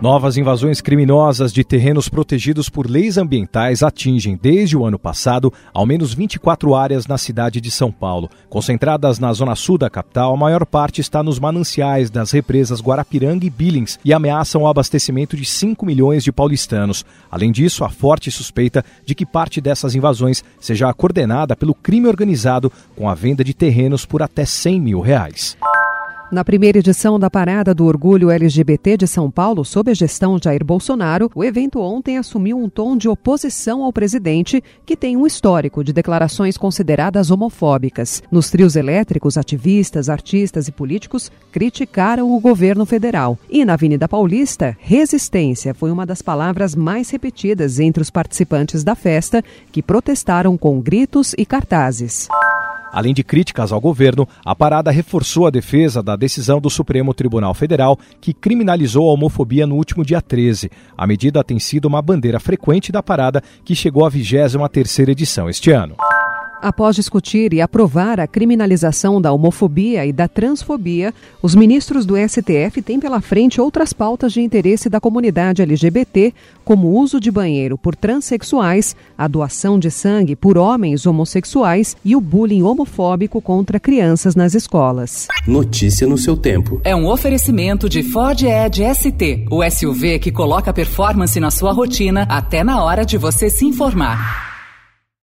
Novas invasões criminosas de terrenos protegidos por leis ambientais atingem, desde o ano passado, ao menos 24 áreas na cidade de São Paulo. Concentradas na zona sul da capital, a maior parte está nos mananciais das represas Guarapiranga e Billings e ameaçam o abastecimento de 5 milhões de paulistanos. Além disso, há forte suspeita de que parte dessas invasões seja coordenada pelo crime organizado com a venda de terrenos por até 100 mil reais. Na primeira edição da Parada do Orgulho LGBT de São Paulo, sob a gestão de Jair Bolsonaro, o evento ontem assumiu um tom de oposição ao presidente, que tem um histórico de declarações consideradas homofóbicas. Nos trios elétricos, ativistas, artistas e políticos criticaram o governo federal. E na Avenida Paulista, resistência foi uma das palavras mais repetidas entre os participantes da festa, que protestaram com gritos e cartazes. Além de críticas ao governo, a parada reforçou a defesa da decisão do Supremo Tribunal Federal, que criminalizou a homofobia no último dia 13. A medida tem sido uma bandeira frequente da parada, que chegou à 23ª edição este ano. Após discutir e aprovar a criminalização da homofobia e da transfobia, os ministros do STF têm pela frente outras pautas de interesse da comunidade LGBT, como o uso de banheiro por transexuais, a doação de sangue por homens homossexuais e o bullying homofóbico contra crianças nas escolas. Notícia no seu tempo. É um oferecimento de Ford Edge ST, o SUV que coloca performance na sua rotina até na hora de você se informar.